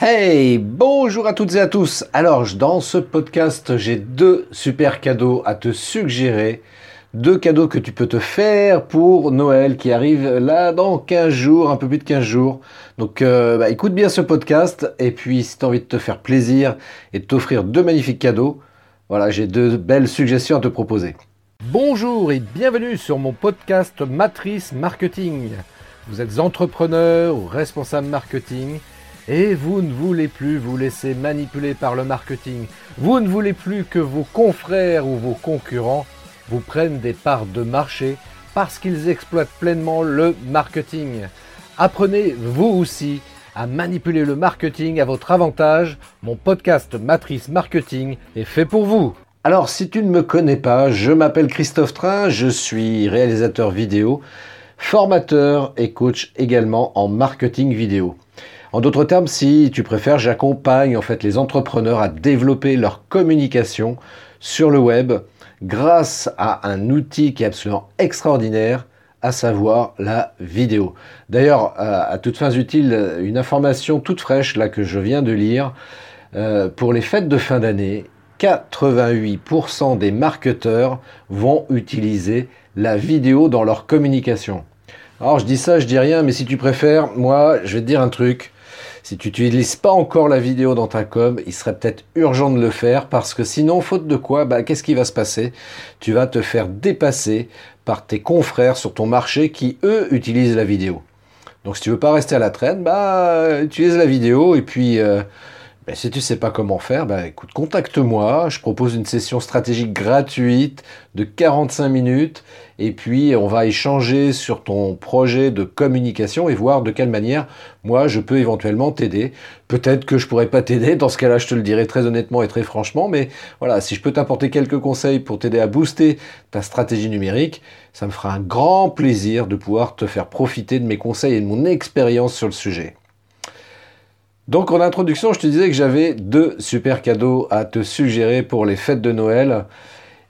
Hey, bonjour à toutes et à tous. Alors, dans ce podcast, j'ai deux super cadeaux à te suggérer. Deux cadeaux que tu peux te faire pour Noël qui arrive là dans 15 jours, un peu plus de 15 jours. Donc euh, bah, écoute bien ce podcast et puis si tu as envie de te faire plaisir et de t'offrir deux magnifiques cadeaux, voilà, j'ai deux belles suggestions à te proposer. Bonjour et bienvenue sur mon podcast Matrice Marketing. Vous êtes entrepreneur ou responsable marketing et vous ne voulez plus vous laisser manipuler par le marketing. Vous ne voulez plus que vos confrères ou vos concurrents vous prennent des parts de marché parce qu'ils exploitent pleinement le marketing. Apprenez vous aussi à manipuler le marketing à votre avantage. Mon podcast Matrice Marketing est fait pour vous. Alors si tu ne me connais pas, je m'appelle Christophe Train, je suis réalisateur vidéo, formateur et coach également en marketing vidéo. En d'autres termes, si tu préfères, j'accompagne en fait les entrepreneurs à développer leur communication sur le web grâce à un outil qui est absolument extraordinaire, à savoir la vidéo. D'ailleurs, à toutes fins utiles, une information toute fraîche là que je viens de lire euh, pour les fêtes de fin d'année. 88% des marketeurs vont utiliser la vidéo dans leur communication. Alors je dis ça, je dis rien, mais si tu préfères, moi je vais te dire un truc. Si tu n'utilises pas encore la vidéo dans ta com, il serait peut-être urgent de le faire parce que sinon, faute de quoi, bah, qu'est-ce qui va se passer? Tu vas te faire dépasser par tes confrères sur ton marché qui, eux, utilisent la vidéo. Donc si tu veux pas rester à la traîne, bah, utilise la vidéo et puis... Euh, ben, si tu ne sais pas comment faire, ben, écoute, contacte-moi. Je propose une session stratégique gratuite de 45 minutes. Et puis, on va échanger sur ton projet de communication et voir de quelle manière, moi, je peux éventuellement t'aider. Peut-être que je pourrais pas t'aider. Dans ce cas-là, je te le dirai très honnêtement et très franchement. Mais voilà, si je peux t'apporter quelques conseils pour t'aider à booster ta stratégie numérique, ça me fera un grand plaisir de pouvoir te faire profiter de mes conseils et de mon expérience sur le sujet. Donc en introduction, je te disais que j'avais deux super cadeaux à te suggérer pour les fêtes de Noël.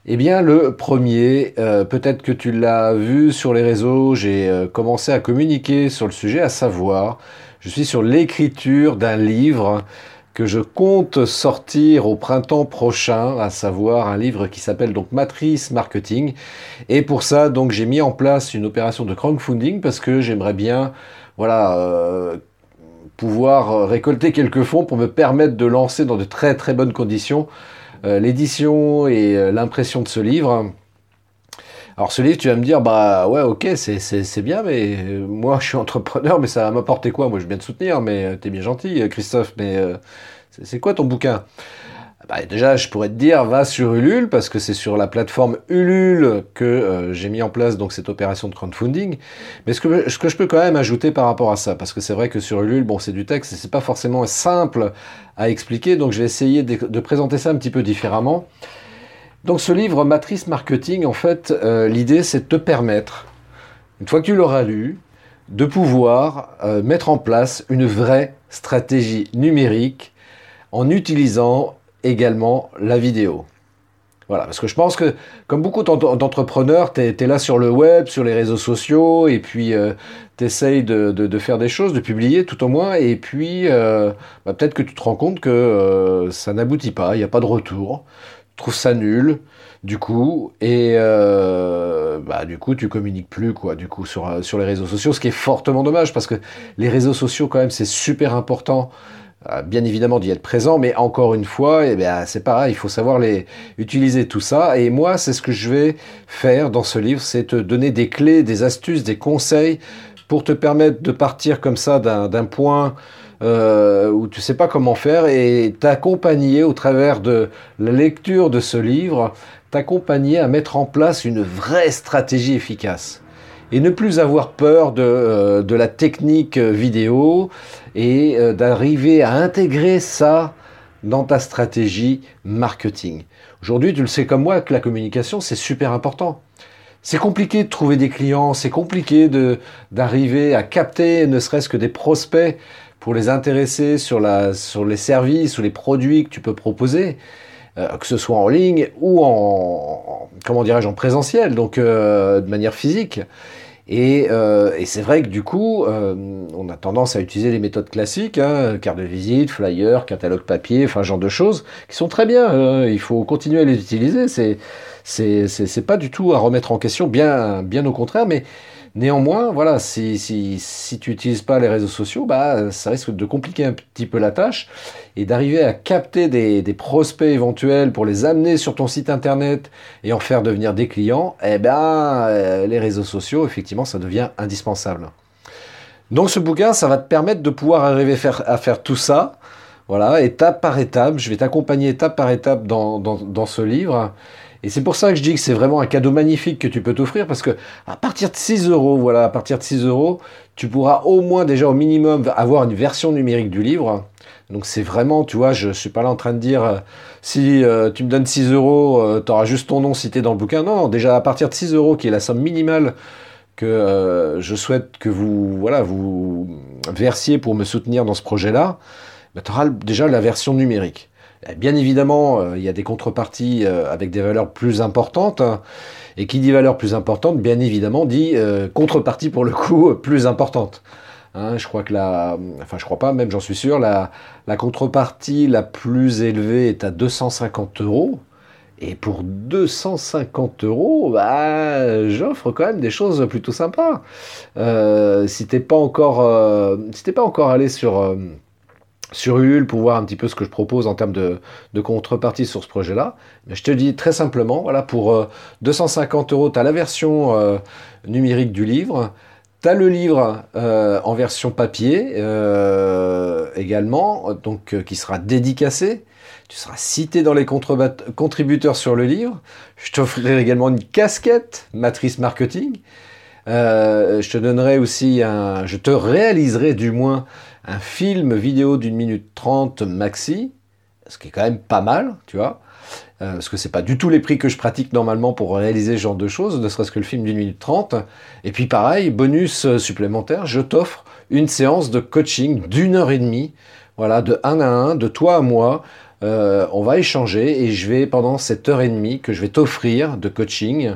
Eh bien le premier, euh, peut-être que tu l'as vu sur les réseaux, j'ai euh, commencé à communiquer sur le sujet, à savoir, je suis sur l'écriture d'un livre que je compte sortir au printemps prochain, à savoir un livre qui s'appelle donc Matrice Marketing. Et pour ça, donc j'ai mis en place une opération de crowdfunding parce que j'aimerais bien, voilà, euh, pouvoir euh, récolter quelques fonds pour me permettre de lancer dans de très très bonnes conditions euh, l'édition et euh, l'impression de ce livre. Alors ce livre, tu vas me dire, bah ouais, ok, c'est bien, mais moi je suis entrepreneur, mais ça va m'apporter quoi? Moi je viens de soutenir, mais t'es bien gentil, Christophe, mais c'est quoi ton bouquin? Bah, déjà, je pourrais te dire, va sur Ulule, parce que c'est sur la plateforme Ulule que euh, j'ai mis en place donc cette opération de crowdfunding. Mais ce que, ce que je peux quand même ajouter par rapport à ça, parce que c'est vrai que sur Ulule, bon, c'est du texte, et c'est pas forcément simple à expliquer, donc je vais essayer de, présenter ça un petit peu différemment. Donc ce livre Matrice Marketing, en fait, euh, l'idée c'est de te permettre, une fois que tu l'auras lu, de pouvoir euh, mettre en place une vraie stratégie numérique en utilisant également la vidéo. Voilà, parce que je pense que, comme beaucoup d'entrepreneurs, tu es, là sur le web, sur les réseaux sociaux, et puis euh, tu essayes de, faire des choses, de publier tout au moins, et puis euh, bah, peut-être que tu te rends compte que euh, ça n'aboutit pas, il n'y a pas de retour, tu trouves ça nul, du coup, et bah, du coup tu communiques plus, quoi, du coup, sur, sur les réseaux sociaux, ce qui est fortement dommage, parce que les réseaux sociaux, quand même, c'est super important euh, bien évidemment d'y être présent, mais encore une fois, eh bien, c'est pareil, il faut savoir les, utiliser tout ça. Et moi, c'est ce que je vais faire dans ce livre, c'est te donner des clés, des astuces, des conseils pour te permettre de partir comme ça d'un point euh, où tu sais pas comment faire et t'accompagner au travers de la lecture de ce livre, t'accompagner à mettre en place une vraie stratégie efficace et ne plus avoir peur de, euh, de la technique vidéo et euh, d'arriver à intégrer ça dans ta stratégie marketing. Aujourd'hui, tu le sais comme moi que la communication, c'est super important. C'est compliqué de trouver des clients, c'est compliqué d'arriver à capter ne serait-ce que des prospects pour les intéresser sur, la, sur les services ou les produits que tu peux proposer, euh, que ce soit en ligne ou en, comment dirais-je, en présentiel, donc de manière physique. Et, euh, et c'est vrai que du coup, euh, on a tendance à utiliser les méthodes classiques, hein, carte de visite, flyer, catalogue papier, enfin genre de choses, qui sont très bien. il faut continuer à les utiliser. C'est c'est pas du tout à remettre en question, bien bien au contraire. Mais néanmoins, voilà, si si si tu n'utilises pas les réseaux sociaux, bah ça risque de compliquer un petit peu la tâche et d'arriver à capter des, prospects éventuels pour les amener sur ton site internet et en faire devenir des clients. Eh ben, euh, les réseaux sociaux, effectivement, ça devient indispensable. Donc ce bouquin, ça va te permettre de pouvoir arriver à faire tout ça, voilà, étape par étape. Je vais t'accompagner étape par étape dans ce livre. Et c'est pour ça que je dis que c'est vraiment un cadeau magnifique que tu peux t'offrir parce que à partir de 6 euros, voilà, à partir de 6 euros, tu pourras au moins déjà au minimum avoir une version numérique du livre. Donc c'est vraiment, tu vois, je suis pas là en train de dire euh, si euh, tu me donnes 6 euros, tu auras juste ton nom cité dans le bouquin. Non, déjà à partir de 6 euros, qui est la somme minimale que euh, je souhaite que vous, voilà, vous versiez pour me soutenir dans ce projet-là, tu auras déjà la version numérique. Et bien évidemment, euh, il y a des contreparties euh, avec des valeurs plus importantes. hein. et qui dit valeur plus importante, bien évidemment, dit euh, contrepartie pour le coup plus importante. Hein, je crois que la, enfin je crois pas, même j'en suis sûr, la, contrepartie la plus élevée est à 250 euros. Et pour 250 euros, bah, j'offre quand même des choses plutôt sympas. Si t'es pas encore, allé sur sur Ulule pour voir un petit peu ce que je propose en termes de, contrepartie sur ce projet-là, mais je te dis très simplement, voilà, pour euh, 250 euros, tu as la version euh, numérique du livre, tu as le livre euh, en version papier euh, également, donc euh, qui sera dédicacé. Tu seras cité dans les contributeurs sur le livre. Je t'offrirai également une casquette matrice marketing. Euh, je te donnerai aussi un, je te réaliserai du moins un film vidéo d'une minute trente maxi, ce qui est quand même pas mal, tu vois. Euh, parce que c'est pas du tout les prix que je pratique normalement pour réaliser ce genre de choses, ne serait-ce que le film d'une minute trente. Et puis pareil, bonus euh, supplémentaire, je t'offre une séance de coaching d'une heure et demie, voilà, de un à un, de toi à moi. Euh, on va échanger et je vais pendant cette heure et demie que je vais t'offrir de coaching,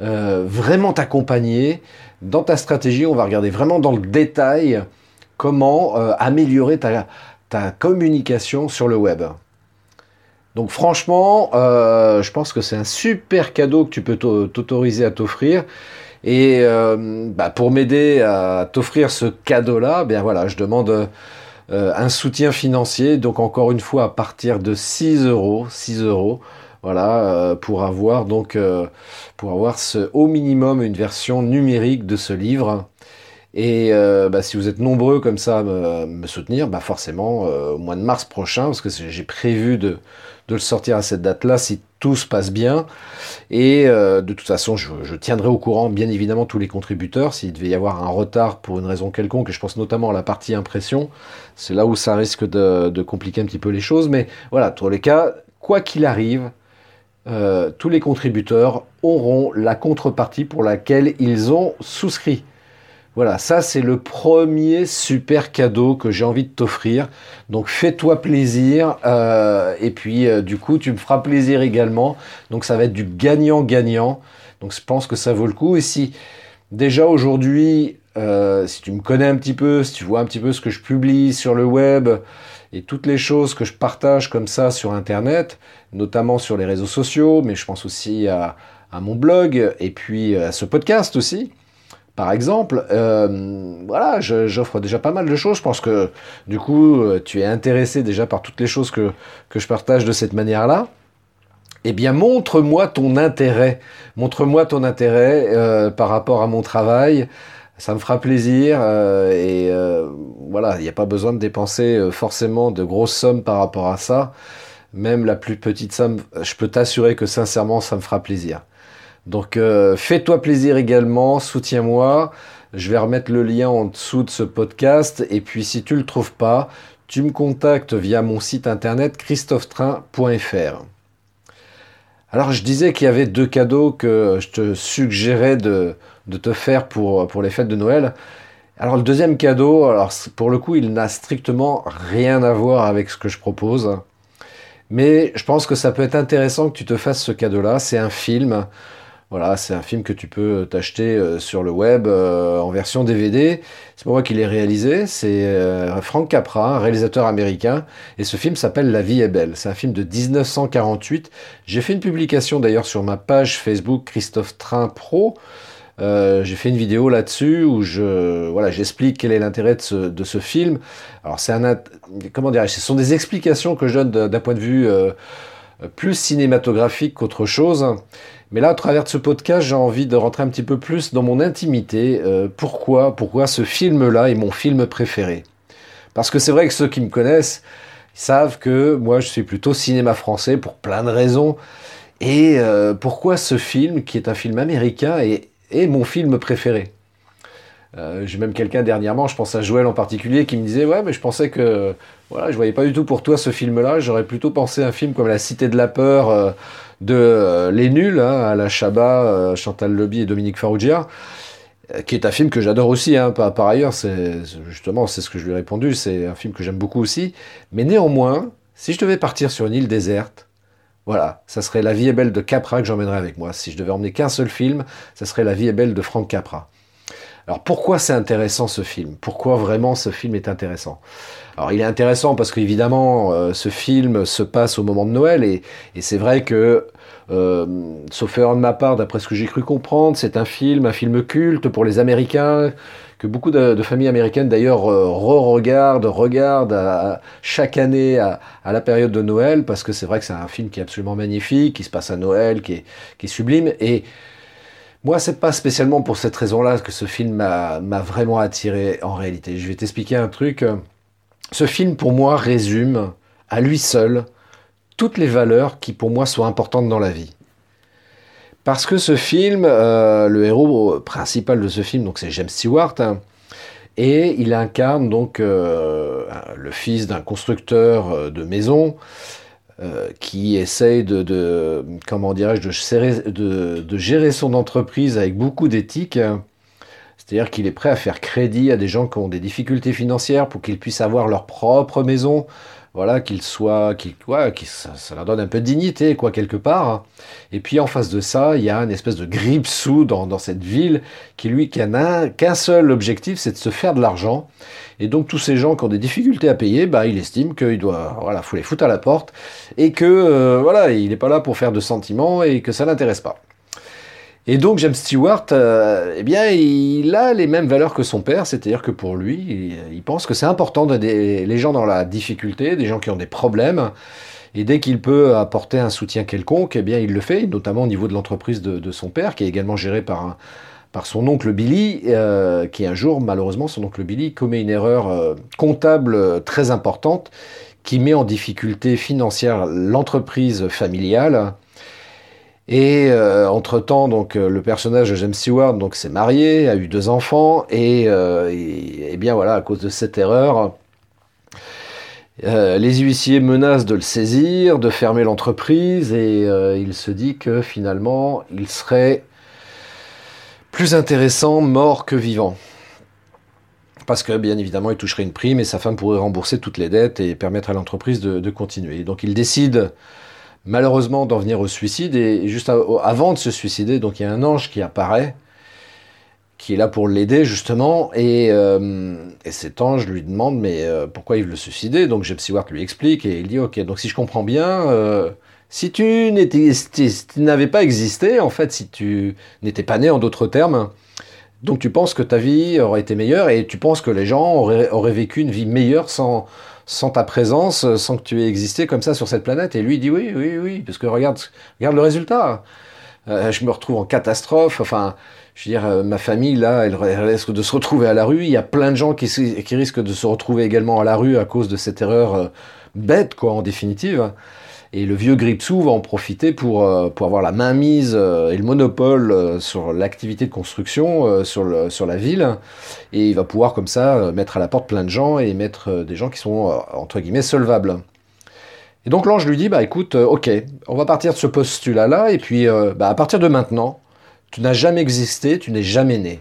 vraiment t'accompagner dans ta stratégie. On va regarder vraiment dans le détail comment euh, améliorer ta, communication sur le web. Donc franchement, euh, je pense que c'est un super cadeau que tu peux t'au- t'autoriser à t'offrir. Et euh, bah, pour m'aider à t'offrir ce cadeau-là, bien voilà, je demande un soutien financier. Donc encore une fois, à partir de 6 euros, 6 euros, voilà, pour avoir donc pour avoir au minimum une version numérique de ce livre. Et euh, bah, si vous êtes nombreux comme ça à me, soutenir, bah forcément euh, au mois de mars prochain, parce que j'ai prévu de, le sortir à cette date-là si tout se passe bien. Et euh, de toute façon, je, tiendrai au courant bien évidemment tous les contributeurs s'il devait y avoir un retard pour une raison quelconque. Et je pense notamment à la partie impression. C'est là où ça risque de, compliquer un petit peu les choses. Mais voilà, dans tous les cas, quoi qu'il arrive, tous les contributeurs auront la contrepartie pour laquelle ils ont souscrit. Voilà, ça c'est le premier super cadeau que j'ai envie de t'offrir. Donc fais-toi plaisir euh, et puis euh, du coup tu me feras plaisir également. Donc ça va être du gagnant-gagnant. Donc je pense que ça vaut le coup. Et si déjà aujourd'hui, euh, si tu me connais un petit peu, si tu vois un petit peu ce que je publie sur le web et toutes les choses que je partage comme ça sur Internet, notamment sur les réseaux sociaux, mais je pense aussi à, à mon blog et puis à ce podcast aussi par exemple, euh, voilà, j'offre déjà pas mal de choses. Je pense que du coup, euh, tu es intéressé déjà par toutes les choses que, je partage de cette manière-là. Eh bien, montre-moi ton intérêt. Montre-moi ton intérêt euh, par rapport à mon travail. Ça me fera plaisir. et voilà, il n'y a pas besoin de dépenser forcément de grosses sommes par rapport à ça. Même la plus petite somme, je peux t'assurer que sincèrement, ça me fera plaisir. Donc euh, fais-toi plaisir également, soutiens-moi. Je vais remettre le lien en dessous de ce podcast. Et puis si tu le trouves pas, tu me contactes via mon site internet christophetrain.fr. Alors je disais qu'il y avait deux cadeaux que je te suggérais de, te faire pour, pour les fêtes de Noël. Alors le deuxième cadeau, alors pour le coup, il n'a strictement rien à voir avec ce que je propose. Mais je pense que ça peut être intéressant que tu te fasses ce cadeau-là. C'est un film. Voilà, c'est un film que tu peux t'acheter euh, sur le web euh, en version DVD. C'est pour moi qu'il est réalisé. C'est euh, Frank Capra, réalisateur américain. Et ce film s'appelle La vie est belle. C'est un film de 1948. J'ai fait une publication d'ailleurs sur ma page Facebook Christophe Train Pro. j'ai fait une vidéo là-dessus où je voilà j'explique quel est l'intérêt de ce, film. Alors c'est un comment dirais ce sont des explications que je donne d'un point de vue plus cinématographique qu'autre chose. Mais là, à travers ce podcast, j'ai envie de rentrer un petit peu plus dans mon intimité. Euh, pourquoi, pourquoi ce film-là est mon film préféré? Parce que c'est vrai que ceux qui me connaissent savent que moi, je suis plutôt cinéma français pour plein de raisons. Et euh, pourquoi ce film, qui est un film américain, est, mon film préféré? Euh, J'ai même quelqu'un dernièrement, je pense à Joël en particulier, qui me disait ouais, mais je pensais que voilà, je voyais pas du tout pour toi ce film-là. J'aurais plutôt pensé à un film comme La Cité de la peur de euh, Les Nuls, hein, la Chabat, euh, Chantal Leby et Dominique Farrugia, euh, qui est un film que j'adore aussi, hein, par, ailleurs, c'est justement, c'est ce que je lui ai répondu, c'est un film que j'aime beaucoup aussi, mais néanmoins, si je devais partir sur une île déserte, voilà, ça serait La vie est belle de Capra que j'emmènerais avec moi. Si je devais emmener qu'un seul film, ça serait La vie est belle de Frank Capra. Alors pourquoi c'est intéressant ce film? Pourquoi vraiment ce film est intéressant? Alors il est intéressant parce qu'évidemment euh, ce film se passe au moment de Noël et, c'est vrai que, euh, sauf erreur de ma part, d'après ce que j'ai cru comprendre, c'est un film, un film culte pour les Américains que beaucoup de, familles américaines d'ailleurs euh, re-regardent, regardent chaque année à, la période de Noël parce que c'est vrai que c'est un film qui est absolument magnifique, qui se passe à Noël, qui est, qui est sublime et moi, c'est pas spécialement pour cette raison-là que ce film m'a vraiment attiré en réalité. Je vais t'expliquer un truc. Ce film, pour moi, résume à lui seul toutes les valeurs qui, pour moi, sont importantes dans la vie. Parce que ce film, euh, le héros principal de ce film, donc c'est James Stewart, hein, et il incarne donc euh, le fils d'un constructeur euh, de maisons euh, qui essaye de, de, gérer son entreprise avec beaucoup d'éthique. C'est-à-dire qu'il est prêt à faire crédit à des gens qui ont des difficultés financières pour qu'ils puissent avoir leur propre maison, voilà, qu'ils soient, qu'ils, ça, leur donne un peu de dignité, quoi, quelque part. Et puis en face de ça, il y a une espèce de grippe sous dans, dans cette ville qui, lui, qui n'a qu'un seul objectif, c'est de se faire de l'argent. Et donc tous ces gens qui ont des difficultés à payer, bah, il estime qu'il doit, voilà, faut les foutre à la porte et que, euh, voilà, il n'est pas là pour faire de sentiments et que ça l'intéresse pas. Et donc James Stewart, euh, eh bien, il a les mêmes valeurs que son père, c'est-à-dire que pour lui, il, pense que c'est important d'aider les gens dans la difficulté, des gens qui ont des problèmes, et dès qu'il peut apporter un soutien quelconque, eh bien, il le fait, notamment au niveau de l'entreprise de, son père, qui est également gérée par, par son oncle Billy, euh, qui un jour, malheureusement, son oncle Billy commet une erreur euh, comptable très importante, qui met en difficulté financière l'entreprise familiale et euh, entre-temps, donc euh, le personnage de James Stewart donc s'est marié, a eu deux enfants, et, euh, bien voilà, à cause de cette erreur, les huissiers menacent de le saisir, de fermer l'entreprise, et il se dit que finalement, il serait plus intéressant mort que vivant. Parce que bien évidemment, il toucherait une prime et sa femme pourrait rembourser toutes les dettes et permettre à l'entreprise de continuer. Donc il décide malheureusement d'en venir au suicide. Et juste avant de se suicider, donc il y a un ange qui apparaît, qui est là pour l'aider justement. Et, euh, cet ange lui demande mais euh, pourquoi il veut le suicider? Donc James Stewart lui explique et il dit ok, donc si je comprends bien. Euh, si tu n'avais pas existé, en fait, si tu n'étais pas né en d'autres termes, donc tu penses que ta vie aurait été meilleure et tu penses que les gens auraient vécu une vie meilleure sans, sans ta présence, euh, sans que tu aies existé comme ça sur cette planète. Et lui, dit oui, oui, oui, parce que regarde, regarde le résultat. Euh, je me retrouve en catastrophe. Enfin, je veux dire, euh, ma famille, là, elle, risque de se retrouver à la rue. Il y a plein de gens qui, risquent de se retrouver également à la rue à cause de cette erreur bête, quoi, en définitive. Et le vieux Gripsou va en profiter pour, euh, pour avoir la mainmise euh, et le monopole euh, sur l'activité de construction sur, sur la ville. Et il va pouvoir comme ça mettre à la porte plein de gens et mettre des gens qui sont entre guillemets solvables. Et donc l'ange lui dit, bah écoute, ok, on va partir de ce postulat-là, et puis bah, à partir de maintenant, tu n'as jamais existé, tu n'es jamais né.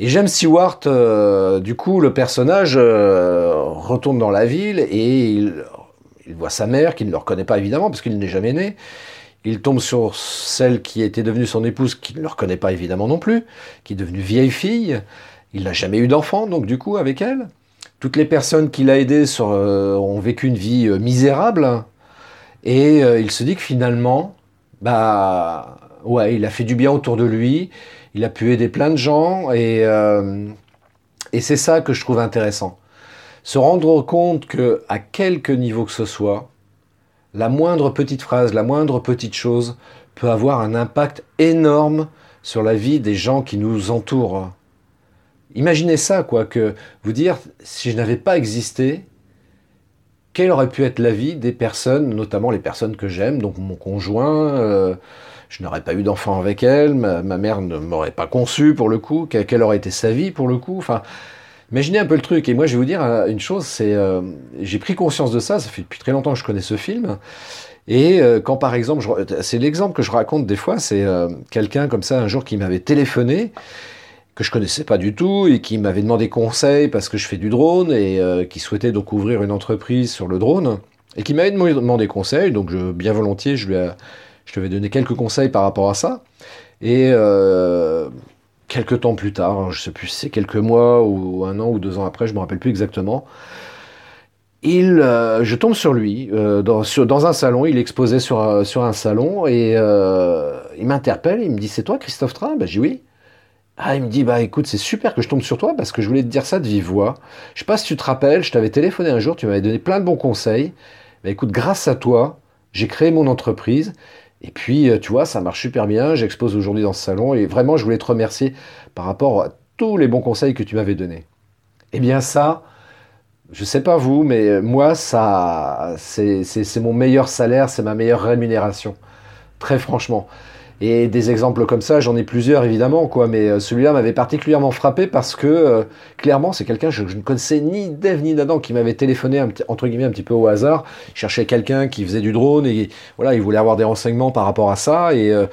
Et James Stewart, du coup, le personnage retourne dans la ville et il il voit sa mère, qu'il ne le reconnaît pas évidemment, parce qu'il n'est jamais né. il tombe sur celle qui était devenue son épouse, qui ne le reconnaît pas évidemment non plus, qui est devenue vieille fille. Il n'a jamais eu d'enfant, donc du coup, avec elle. Toutes les personnes qu'il a aidées euh, ont vécu une vie euh, misérable. Et euh, il se dit que finalement, bah, ouais, il a fait du bien autour de lui. Il a pu aider plein de gens. Et c'est ça que je trouve intéressant. Se rendre compte que, à quelque niveau que ce soit, la moindre petite phrase, la moindre petite chose peut avoir un impact énorme sur la vie des gens qui nous entourent. Imaginez ça, quoi, que vous dire, si je n'avais pas existé, quelle aurait pu être la vie des personnes, notamment les personnes que j'aime, donc mon conjoint, euh, je n'aurais pas eu d'enfant avec elle, ma, mère ne m'aurait pas conçu pour le coup, quelle, aurait été sa vie pour le coup, enfin, imaginez un peu le truc. Et moi, je vais vous dire euh, une chose, c'est, euh, j'ai pris conscience de ça, ça fait depuis très longtemps que je connais ce film, et quand par exemple, c'est l'exemple que je raconte des fois, c'est quelqu'un comme ça un jour qui m'avait téléphoné que je connaissais pas du tout et qui m'avait demandé conseil parce que je fais du drone et euh, qui souhaitait donc ouvrir une entreprise sur le drone et qui m'avait demandé conseil. Donc bien volontiers, je lui, ai, je lui avais donné quelques conseils par rapport à ça. Et euh, quelques temps plus tard, hein, je sais plus si c'est quelques mois ou un an ou deux ans après, je me rappelle plus exactement. Il, euh, je tombe sur lui dans, dans, un salon. Il exposait sur, un salon et il m'interpelle. Il me dit C'est toi, Christophe Train? Ben, j'ai oui. Ah, il me dit, bah écoute, c'est super que je tombe sur toi parce que je voulais te dire ça de vive voix. Je sais pas si tu te rappelles, je t'avais téléphoné un jour, tu m'avais donné plein de bons conseils. Bah écoute, grâce à toi, j'ai créé mon entreprise. Et puis, euh, tu vois, ça marche super bien. J'expose aujourd'hui dans ce salon et vraiment, je voulais te remercier par rapport à tous les bons conseils que tu m'avais donnés. Eh bien, ça, je sais pas vous, mais moi, ça, c'est mon meilleur salaire, c'est ma meilleure rémunération. Très franchement. Et des exemples comme ça, j'en ai plusieurs évidemment, quoi, mais euh, celui-là m'avait particulièrement frappé parce que euh, clairement, c'est quelqu'un que je, ne connaissais ni d'Eve ni d'Adam qui m'avait téléphoné entre guillemets un petit peu au hasard. Il cherchait quelqu'un qui faisait du drone et voilà, il voulait avoir des renseignements par rapport à ça et euh,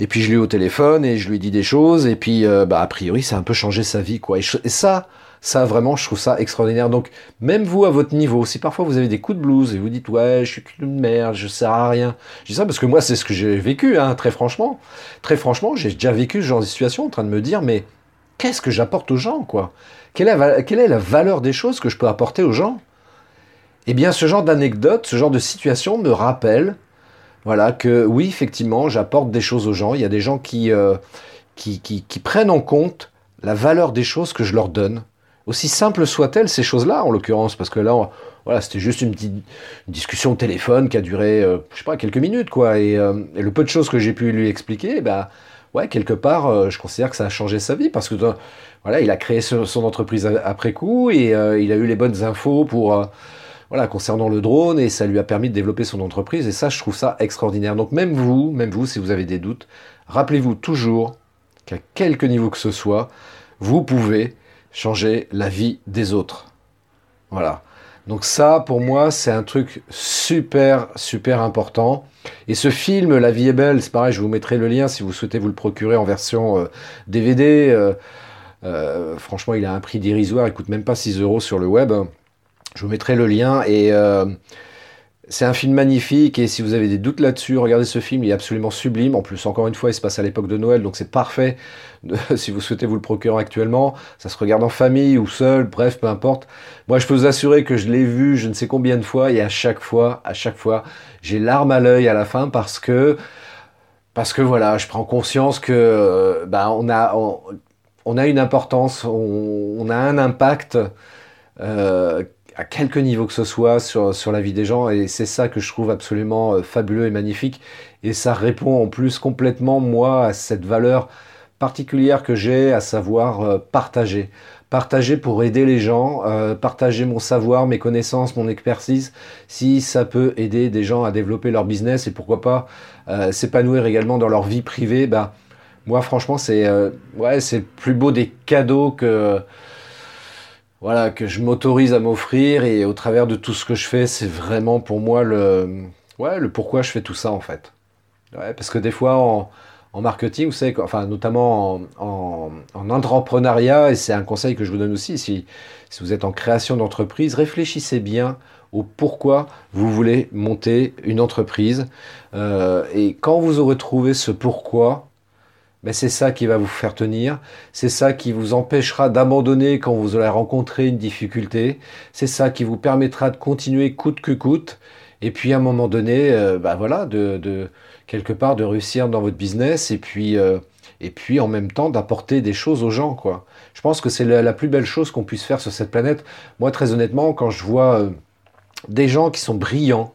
et puis je l'ai au téléphone et je lui ai dit des choses et puis bah a priori ça a un peu changé sa vie quoi. et ça, ça, vraiment, je trouve ça extraordinaire. Donc, même vous, à votre niveau, si parfois vous avez des coups de blues et vous dites, ouais, je suis qu'une merde, je sers à rien. Je dis ça parce que moi, c'est ce que j'ai vécu, hein, très franchement. Très franchement, j'ai déjà vécu ce genre de situation en train de me dire, mais qu'est-ce que j'apporte aux gens, quoi? Quelle est, la valeur des choses que je peux apporter aux gens? Eh bien, ce genre d'anecdote, ce genre de situation me rappelle, voilà, que oui, effectivement, j'apporte des choses aux gens. Il y a des gens qui, euh, prennent en compte la valeur des choses que je leur donne aussi simple soit-elle, ces choses-là, en l'occurrence, parce que là, voilà, c'était juste une petite discussion au téléphone qui a duré, euh, je sais pas, quelques minutes, quoi. Euh, et, le peu de choses que j'ai pu lui expliquer, bah, ouais, quelque part, euh, je considère que ça a changé sa vie, parce que, voilà, il a créé son, entreprise après coup, et il a eu les bonnes infos pour, voilà, concernant le drone, et ça lui a permis de développer son entreprise, et ça, je trouve ça extraordinaire. Donc, même vous, même vous, si vous avez des doutes, rappelez-vous toujours qu'à quelque niveau que ce soit, vous pouvez changer la vie des autres. Voilà. Donc ça, pour moi, c'est un truc super, super important. Et ce film, La vie est belle, c'est pareil, je vous mettrai le lien si vous souhaitez vous le procurer en version DVD. Euh, euh, euh, franchement, il a un prix dérisoire, il coûte même pas 6 euros sur le web. Je vous mettrai le lien et c'est un film magnifique et si vous avez des doutes là-dessus, regardez ce film, il est absolument sublime. En plus, encore une fois, il se passe à l'époque de Noël, donc c'est parfait si vous souhaitez vous le procurer actuellement. Ça se regarde en famille ou seul, bref, peu importe. Moi, je peux vous assurer que je l'ai vu je ne sais combien de fois et à chaque fois, à chaque fois, j'ai larmes à l'œil à la fin parce que, parce que voilà, je prends conscience que, euh, bah, on a, on, a une importance, on, a un impact. Euh, à quelque niveau que ce soit sur, la vie des gens et c'est ça que je trouve absolument euh, fabuleux et magnifique. Et ça répond en plus complètement moi à cette valeur particulière que j'ai à savoir euh, partager. Partager pour aider les gens euh, partager mon savoir mes connaissances mon expertise si ça peut aider des gens à développer leur business et pourquoi pas s'épanouir également dans leur vie privée bah moi franchement c'est c'est plus beau des cadeaux que voilà, que je m'autorise à m'offrir et au travers de tout ce que je fais, c'est vraiment pour moi le, ouais, le pourquoi je fais tout ça en fait. Ouais, parce que des fois, en marketing, vous savez, enfin, notamment en, entrepreneuriat, et c'est un conseil que je vous donne aussi, si, si vous êtes en création d'entreprise, réfléchissez bien au pourquoi vous voulez monter une entreprise. Euh, et quand vous aurez trouvé ce pourquoi, ben c'est ça qui va vous faire tenir, c'est ça qui vous empêchera d'abandonner quand vous allez rencontrer une difficulté, c'est ça qui vous permettra de continuer coûte que coûte, et puis à un moment donné, ben voilà, de, quelque part de réussir dans votre business, et puis, euh, et puis en même temps d'apporter des choses aux gens, quoi. Je pense que c'est la, plus belle chose qu'on puisse faire sur cette planète. Moi, très honnêtement, quand je vois des gens qui sont brillants,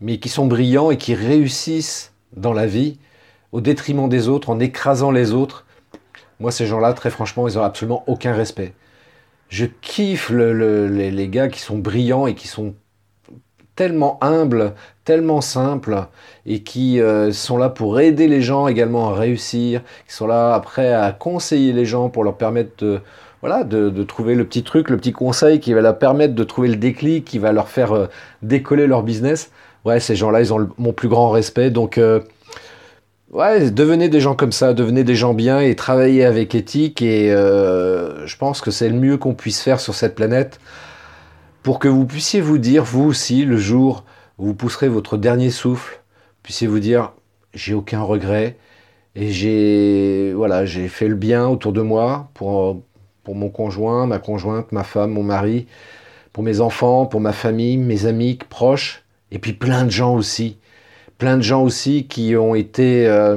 mais qui sont brillants et qui réussissent dans la vie au détriment des autres, en écrasant les autres. Moi, ces gens-là, très franchement, ils n'ont absolument aucun respect. Je kiffe les, gars qui sont brillants et qui sont tellement humbles, tellement simples, et qui euh, sont là pour aider les gens également à réussir, qui sont là après à conseiller les gens pour leur permettre de, voilà, de, trouver le petit truc, le petit conseil qui va leur permettre de trouver le déclic, qui va leur faire euh, décoller leur business. Ouais, ces gens-là, ils ont mon plus grand respect. Donc, euh, ouais, devenez des gens comme ça, devenez des gens bien et travaillez avec éthique. Et euh, je pense que c'est le mieux qu'on puisse faire sur cette planète pour que vous puissiez vous dire, vous aussi, le jour où vous pousserez votre dernier souffle, puissiez vous dire, j'ai aucun regret et j'ai voilà, j'ai fait le bien autour de moi pour pour mon conjoint, ma conjointe, ma femme, mon mari, pour mes enfants, pour ma famille, mes amis proches, et puis plein de gens aussi. Plein de gens aussi qui ont été, euh,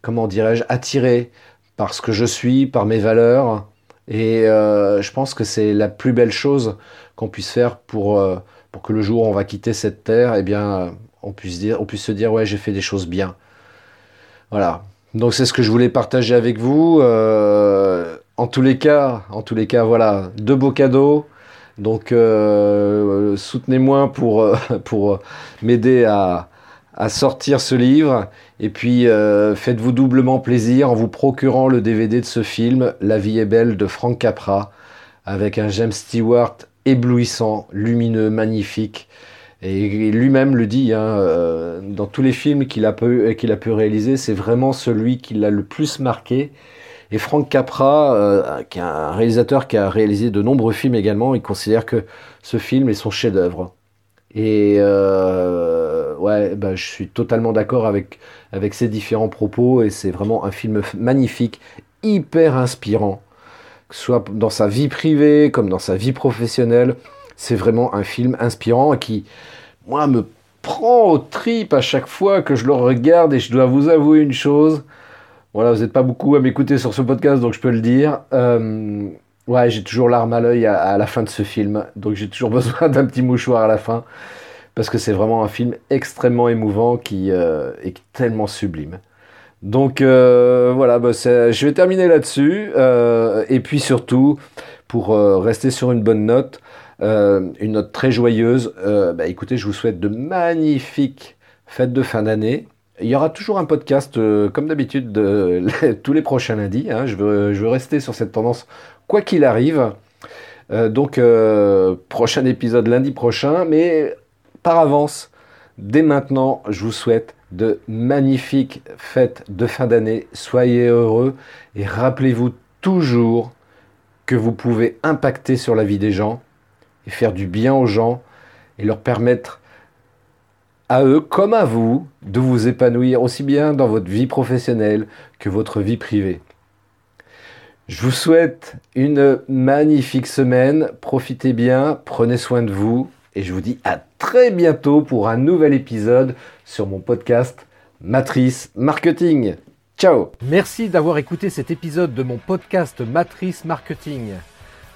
comment dirais-je, attirés par ce que je suis, par mes valeurs. Et euh, je pense que c'est la plus belle chose qu'on puisse faire pour, euh, pour que le jour où on va quitter cette terre, eh bien, on puisse, dire, on puisse se dire, ouais, j'ai fait des choses bien. Voilà. Donc c'est ce que je voulais partager avec vous. En tous les cas, en tous les cas, voilà, deux beaux cadeaux. Donc soutenez-moi pour, pour m'aider à, sortir ce livre. Et puis euh, faites-vous doublement plaisir en vous procurant le DVD de ce film, La vie est belle de Frank Capra, avec un James Stewart éblouissant, lumineux, magnifique. Et lui-même le dit, hein, dans tous les films qu'il a, qu'il a pu réaliser, c'est vraiment celui qui l'a le plus marqué. Et Frank Capra, euh, qui est un réalisateur qui a réalisé de nombreux films également, il considère que ce film est son chef-d'œuvre. Et euh, ouais, bah, je suis totalement d'accord avec, avec ces différents propos, et c'est vraiment un film magnifique, hyper inspirant, que ce soit dans sa vie privée comme dans sa vie professionnelle. C'est vraiment un film inspirant qui, moi, me prend aux tripes à chaque fois que je le regarde, et je dois vous avouer une chose, voilà, vous n'êtes pas beaucoup à m'écouter sur ce podcast, donc je peux le dire. Euh, ouais, j'ai toujours l'arme à l'œil à, la fin de ce film, donc j'ai toujours besoin d'un petit mouchoir à la fin, parce que c'est vraiment un film extrêmement émouvant qui euh, est tellement sublime. Donc euh, voilà, bah, je vais terminer là-dessus, et puis surtout, pour rester sur une bonne note, une note très joyeuse, bah, écoutez, je vous souhaite de magnifiques fêtes de fin d'année. Il y aura toujours un podcast, euh, comme d'habitude, tous les prochains lundis. Hein. Je, veux, rester sur cette tendance, quoi qu'il arrive. Euh, donc, euh, prochain épisode lundi prochain. Mais par avance, dès maintenant, je vous souhaite de magnifiques fêtes de fin d'année. Soyez heureux et rappelez-vous toujours que vous pouvez impacter sur la vie des gens et faire du bien aux gens et leur permettre à eux comme à vous de vous épanouir aussi bien dans votre vie professionnelle que votre vie privée. Je vous souhaite une magnifique semaine, profitez bien, prenez soin de vous et je vous dis à très bientôt pour un nouvel épisode sur mon podcast Matrice Marketing. Ciao Merci d'avoir écouté cet épisode de mon podcast Matrice Marketing.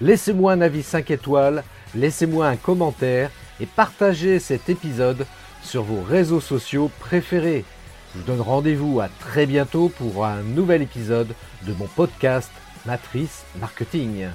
Laissez-moi un avis 5 étoiles, laissez-moi un commentaire et partagez cet épisode sur vos réseaux sociaux préférés. Je vous donne rendez-vous à très bientôt pour un nouvel épisode de mon podcast Matrice Marketing.